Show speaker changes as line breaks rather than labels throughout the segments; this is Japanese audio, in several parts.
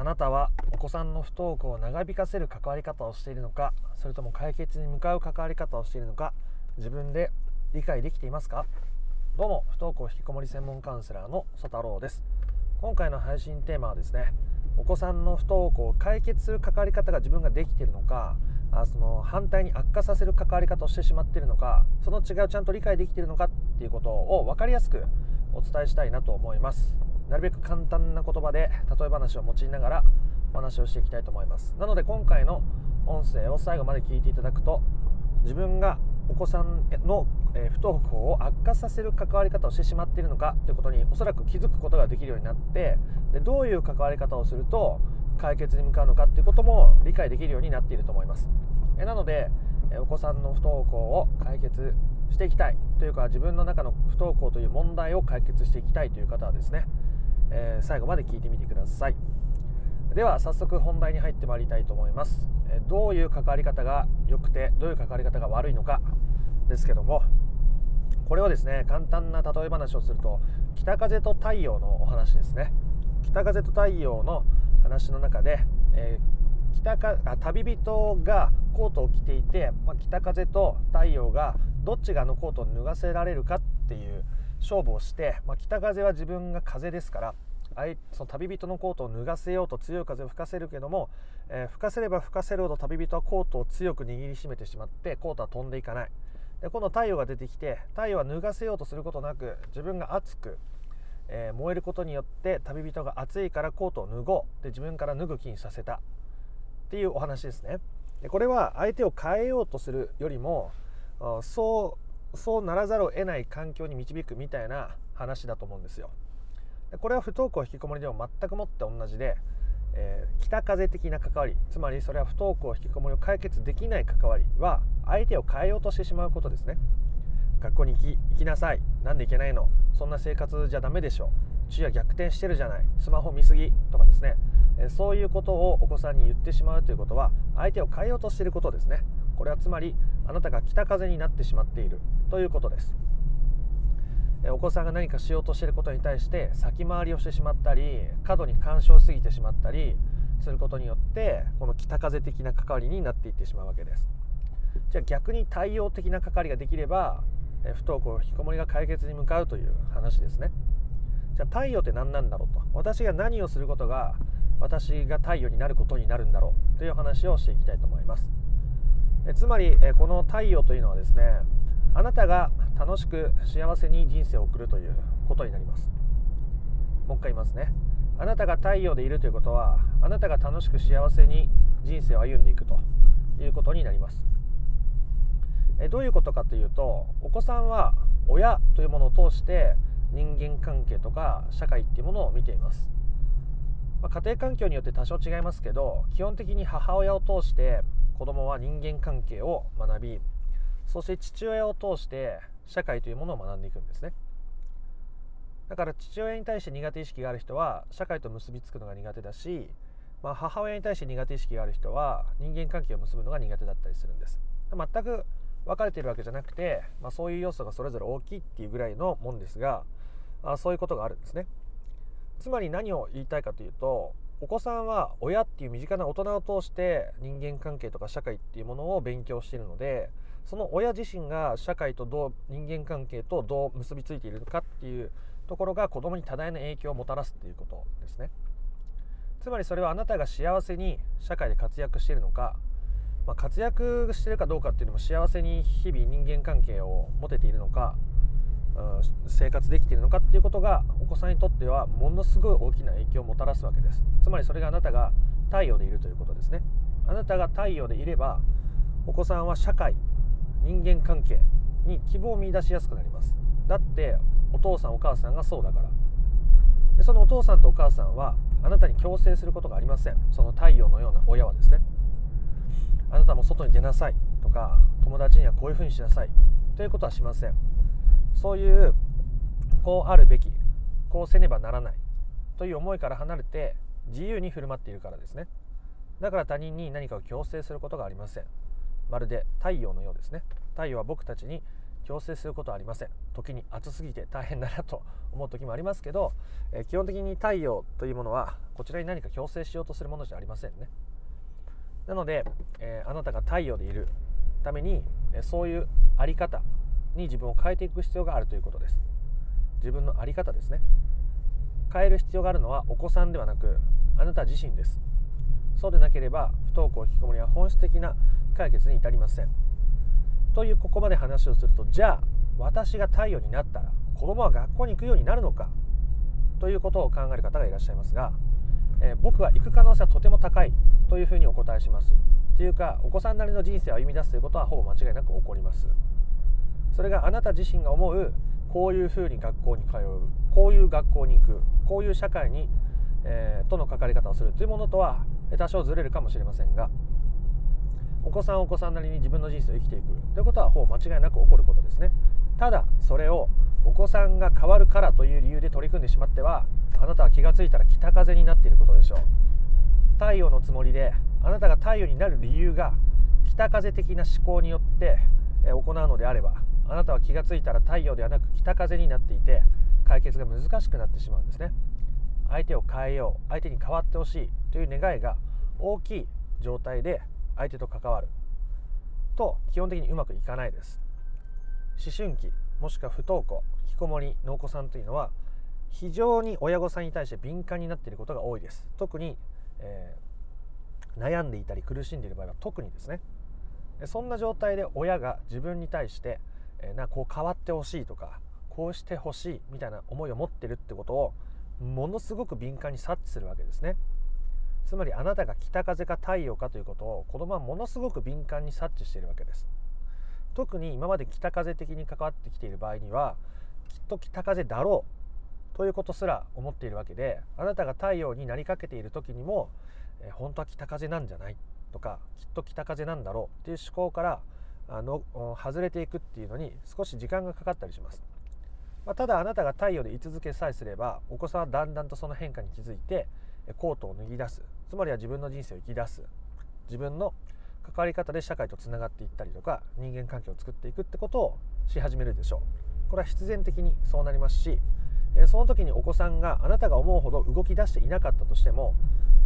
あなたはお子さんの不登校を長引かせる関わり方をしているのかそれとも解決に向かう関わり方をしているのか自分で理解できていますか？どうも不登校引きこもり専門カウンセラーの曽太郎です。今回の配信テーマはですねお子さんの不登校を解決する関わり方が自分ができているのかあその反対に悪化させる関わり方をしてしまっているのかその違いをちゃんと理解できているのかっていうことを分かりやすくお伝えしたいなと思います。なるべく簡単な言葉で例え話を用いながらお話をしていきたいと思います。なので今回の音声を最後まで聞いていただくと自分がお子さんの不登校を悪化させる関わり方をしてしまっているのかということにおそらく気づくことができるようになってでどういう関わり方をすると解決に向かうのかっていうことも理解できるようになっていると思います。えなのでお子さんの不登校を解決していきたいというか自分の中の不登校という問題を解決していきたいという方はですね、えー、最後まで聞いてみてください。では早速本題に入ってまいりたいと思います。えどういう関わり方が良くてどういう関わり方が悪いのかですけどもこれをですね簡単な例え話をすると北風と太陽のお話ですね。北風と太陽の話の中で、えー、北かあ旅人がコートを着ていて、まあ、北風と太陽がどっちがあのコートを脱がせられるかっていう勝負をして、まあ、北風は自分が風ですからその旅人のコートを脱がせようと強い風を吹かせるけども、えー、吹かせれば吹かせるほど旅人はコートを強く握りしめてしまってコートは飛んでいかない。で今度太陽が出てきて太陽は脱がせようとすることなく自分が熱く、えー、燃えることによって旅人が暑いからコートを脱ごう。で自分から脱ぐ気にさせた。っていうお話ですね。でこれは相手を変えようとするよりもそうそうならざるを得ない環境に導くみたいな話だと思うんですよ。これは不登校引きこもりでも全くもって同じで、えー、北風的な関わりつまりそれは不登校引きこもりを解決できない関わりは相手を変えようとしてしまうことですね。学校に行き行きなさい。なんで行けないの？そんな生活じゃダメでしょ昼夜逆転してるじゃない。スマホ見すぎ。とかですね、えそういうことをお子さんに言ってしまうということは相手を変えようとしていることですね。これはつまりあなたが北風になってしまっている。ということです。お子さんが何かしようとしていることに対して先回りをしてしまったり過度に干渉しすぎてしまったりすることによってこの北風的な関わりになっていってしまうわけです。じゃあ逆に対応的な関わりができれば不登校引きこもりが解決に向かうという話ですね。じゃあ太陽って何なんだろうと。私が何をすることが私が太陽になることになるんだろうという話をしていきたいと思います。えつまりえこの太陽というのはですねあなたが楽しく幸せに人生を送るということになります。もう一回言いますね。あなたが太陽でいるということはあなたが楽しく幸せに人生を歩んでいくということになります。えどういうことかというとお子さんは親というものを通して人間関係とか社会っていうものを見ています、まあ、家庭環境によって多少違いますけど基本的に母親を通して子供は人間関係を学びそして父親を通して社会というものを学んでいくんですね。だから父親に対して苦手意識がある人は社会と結びつくのが苦手だし、まあ、母親に対して苦手意識がある人は人間関係を結ぶのが苦手だったりするんです。全く分かれているわけじゃなくて、まあ、そういう要素がそれぞれ大きいっていうぐらいのもんですがあそういうことがあるんですね。つまり何を言いたいかというとお子さんは親っていう身近な大人を通して人間関係とか社会っていうものを勉強しているのでその親自身が社会とどう人間関係とどう結びついているのかっていうところが子供に多大な影響をもたらすっていうことですね。つまりそれはあなたが幸せに社会で活躍しているのか、まあ、活躍しているかどうかっていうのも幸せに日々人間関係を持てているのか、生活できているのかっていうことがお子さんにとってはものすごい大きな影響をもたらすわけです。つまりそれがあなたが太陽でいるということですね。あなたが太陽でいればお子さんは社会人間関係に希望を見いだしやすくなります。だってお父さんお母さんがそうだから。でそのお父さんとお母さんはあなたに強制することがありません。その太陽のような親はですね。あなたも外に出なさいとか友達にはこういうふうにしなさいということはしません。そういうこうあるべきこうせねばならないという思いから離れて自由に振る舞っているからですね。だから他人に何かを強制することがありません。まるで太陽のようですね。太陽は僕たちに強制することはありません。時に暑すぎて大変だなと思う時もありますけど、え基本的に太陽というものはこちらに何か強制しようとするものじゃありませんね。なので、えー、あなたが太陽でいるために、えそういうあり方に自分を変えていく必要があるということです。自分の在り方ですね。変える必要があるのはお子さんではなくあなた自身です。そうでなければ不登校引きこもりは本質的な解決に至りません。というここまで話をするとじゃあ私が太陽になったら子供は学校に行くようになるのか？ということを考える方がいらっしゃいますが、えー、僕は行く可能性はとても高い。というふうにお答えします。というかお子さんなりの人生を歩み出すということはほぼ間違いなく起こります。それがあなた自身が思うこういうふうに学校に通うこういう学校に行くこういう社会に、えー、との関わり方をするというものとは多少ずれるかもしれませんがお子さんお子さんなりに自分の人生を生きていく。ということはほぼ間違いなく起こることですね。ただそれをお子さんが変わるからという理由で取り組んでしまってはあなたは気が付いたら北風になっていることでしょう。太陽のつもりであなたが太陽になる理由が北風的な思考によって行うのであればあなたは気が付いたら太陽ではなく北風になっていて解決が難しくなってしまうんですね。相手を変えよう相手に変わってほしいという願いが大きい状態で相手と関わる。と基本的にうまくいかないです。思春期もしくは不登校引きこもりのお子さんというのは非常に親御さんに対して敏感になっていることが多いです。特に、えー、悩んでいたり苦しんでいる場合は特にですね。そんな状態で親が自分に対して、え、なこう変わってほしいとかこうしてほしいみたいな思いを持ってるってことをものすごく敏感に察知するわけですね。つまりあなたが北風か太陽かということを子供はものすごく敏感に察知しているわけです。特に今まで北風的に関わってきている場合にはきっと北風だろうということすら思っているわけであなたが太陽になりかけている時にも、え本当は北風なんじゃないとかきっと北風なんだろうっていう思考からあの外れていくっていうのに少し時間がかかったりします、まあ、ただあなたが太陽で居続けさえすればお子さんはだんだんとその変化に気づいてコートを脱ぎ出す。つまりは自分の人生を生き出す。自分の関わり方で社会とつながっていったりとか人間関係を作っていくってことをし始めるでしょう。これは必然的にそうなりますしその時にお子さんがあなたが思うほど動き出していなかったとしても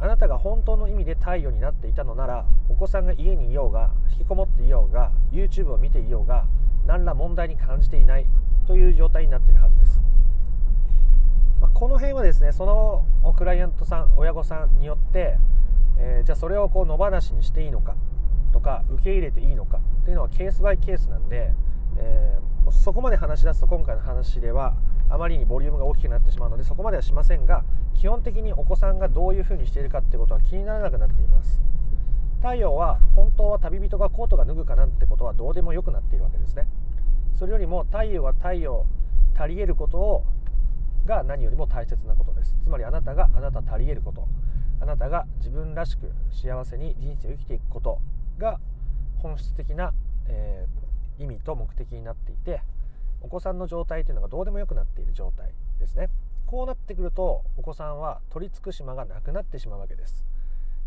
あなたが本当の意味で太陽になっていたのならお子さんが家にいようが引きこもっていようが YouTube を見ていようが何ら問題に感じていないという状態になっているはずです。まあ、この辺はですねそのクライアントさん親御さんによって、えー、じゃあそれをこう野放しにしていいのかとか受け入れていいのかっていうのはケースバイケースなんで、えー、そこまで話し出すと今回の話ではあまりにボリュームが大きくなってしまうのでそこまではしませんが基本的にお子さんがどういうふうにしているかってことは気にならなくなっています。太陽は本当は旅人がコートが脱ぐかなんてことはどうでもよくなっているわけですね。それよりも太陽は太陽足りえることをが何よりも大切なことです。つまりあなたがあなた足りえること。あなたが自分らしく幸せに人生を生きていくことが本質的な、えー、意味と目的になっていてお子さんの状態というのがどうでもよくなっている状態ですね。こうなってくるとお子さんは取り付く島がなくなってしまうわけです。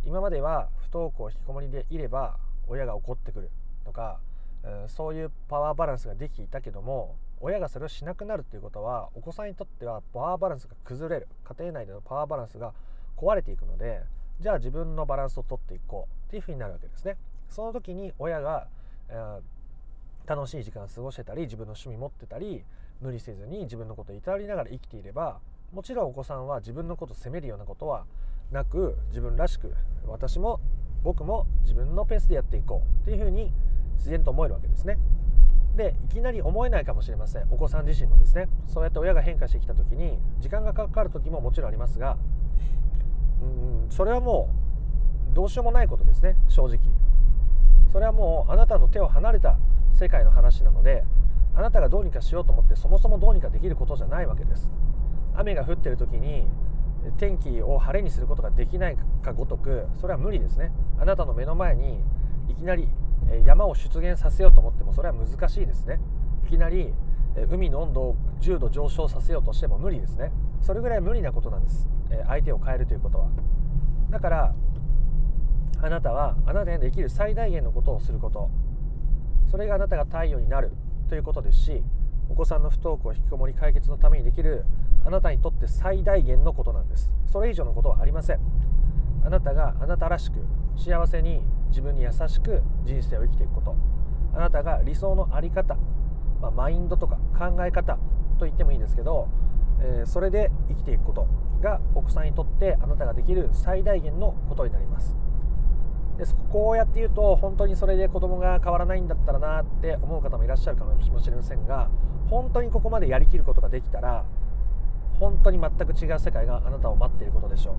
今までは不登校引きこもりでいれば親が怒ってくるとか、えー、そういうパワーバランスができていたけども親がそれをしなくなるっていうことはお子さんにとってはパワーバランスが崩れる。家庭内でのパワーバランスが壊れていくのでじゃあ自分のバランスをとっていこうっていうふうになるわけですね。その時に親が、えー、楽しい時間を過ごしてたり自分の趣味持ってたり無理せずに自分のことを至りながら生きていればもちろんお子さんは自分のことを責めるようなことはなく自分らしく私も僕も自分のペースでやっていこうっていうふうに自然と思えるわけですね。でいきなり思えないかもしれません。お子さん自身もですね。そうやって親が変化してきた時に時間がかかる時ももちろんありますがうんそれはもうどうしようもないことですね。正直。それはもうあなたの手を離れた世界の話なのであなたがどうにかしようと思ってそもそもどうにかできることじゃないわけです。雨が降ってる時に天気を晴れにすることができないかごとくそれは無理ですね。あなたの目の前にいきなり山を出現させようと思ってもそれは難しいですね。いきなり海の温度を10度上昇させようとしても無理ですね。それぐらい無理なことなんです。相手を変えるということは。だからあなたはあなたにできる最大限のことをすること。それがあなたが太陽になるということですしお子さんの不登校引きこもり解決のためにできるあなたにとって最大限のことなんです。それ以上のことはありません。あなたがあなたらしく幸せに自分に優しく人生を生きていくこと。あなたが理想の在り方、まあ、マインドとか考え方と言ってもいいんですけど、えー、それで生きていくことが奥さんにとってあなたができる最大限のことになります。でこうやって言うと本当にそれで子供が変わらないんだったらなって思う方もいらっしゃるかもしれませんが本当にここまでやりきることができたら本当に全く違う世界があなたを待っていることでしょう。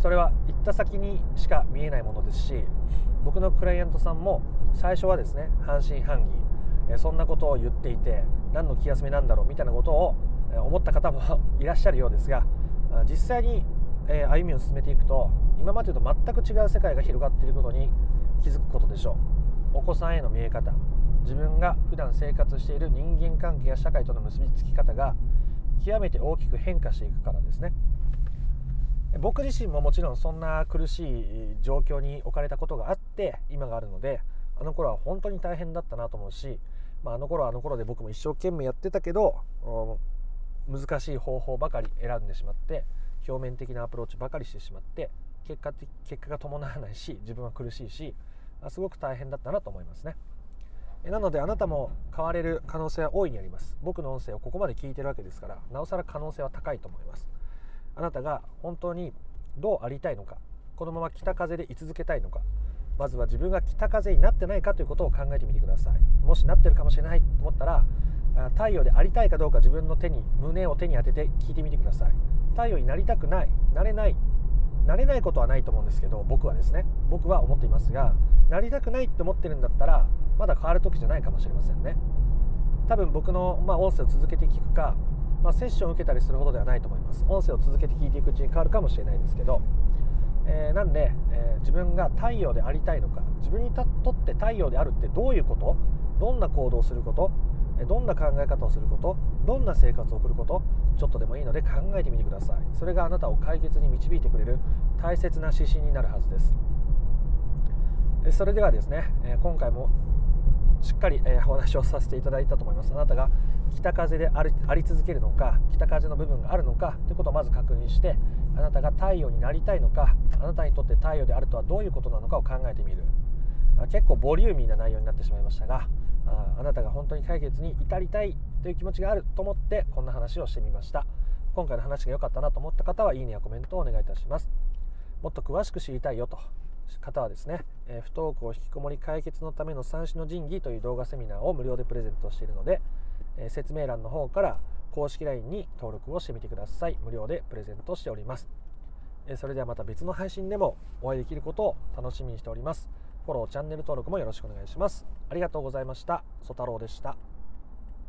それは行った先にしか見えないものですし僕のクライアントさんも最初はですね半信半疑そんなことを言っていて何の気休めなんだろうみたいなことを思った方も いらっしゃるようですが実際にえ歩みを進めていくと今までと全く違う世界が広がっていることに気づくことでしょう。お子さんへの見え方自分が普段生活している人間関係や社会との結びつき方が極めて大きく変化していくからですね。僕自身ももちろんそんな苦しい状況に置かれたことがあって今があるのであの頃は本当に大変だったなと思うし、まあ、あの頃はあの頃で僕も一生懸命やってたけど難しい方法ばかり選んでしまって表面的なアプローチばかりしてしまって結果結果が伴わないし自分は苦しいしすごく大変だったなと思いますね。なのであなたも変われる可能性は大いにあります。僕の音声をここまで聞いてるわけですからなおさら可能性は高いと思います。あなたが本当にどうありたいのかこのまま北風で居続けたいのかまずは自分が北風になってないかということを考えてみてください。もしなってるかもしれないと思ったら太陽でありたいかどうか自分の手に胸を手に当てて聞いてみてください。太陽になりたくないなれないなれないことはないと思うんですけど僕はですね僕は思っていますがなりたくないって思ってるんだったらまだ変わる時じゃないかもしれませんね。多分僕の、まあ、音声を続けて聞くか、まあ、セッションを受けたりするほどではないと思います。音声を続けて聞いていくうちに変わるかもしれないんですけど、えー、なんで、えー、自分が太陽でありたいのか自分にとって太陽であるってどういうこと？どんな行動をすること？どんな考え方をすること？どんな生活を送ることちょっとでもいいので考えてみてください。それがあなたを解決に導いてくれる大切な指針になるはずです。それではですね今回もしっかりお話をさせていただいたと思います。あなたが北風でありあり続けるのか北風の部分があるのかということをまず確認してあなたが太陽になりたいのかあなたにとって太陽であるとはどういうことなのかを考えてみる。結構ボリューミーな内容になってしまいましたがああなたが本当に解決に至りたいという気持ちがあると思ってこんな話をしてみました。今回の話が良かったなと思った方はいいねやコメントをお願いいたします。もっと詳しく知りたいよと。方はですね、え不登校引きこもり解決のための三種の神器という動画セミナーを無料でプレゼントしているので、え説明欄の方から公式 LINE に登録をしてみてください。無料でプレゼントしております。それではまた別の配信でもお会いできることを楽しみにしております。フォローチャンネル登録もよろしくお願いします。ありがとうございました。ソ太郎でした。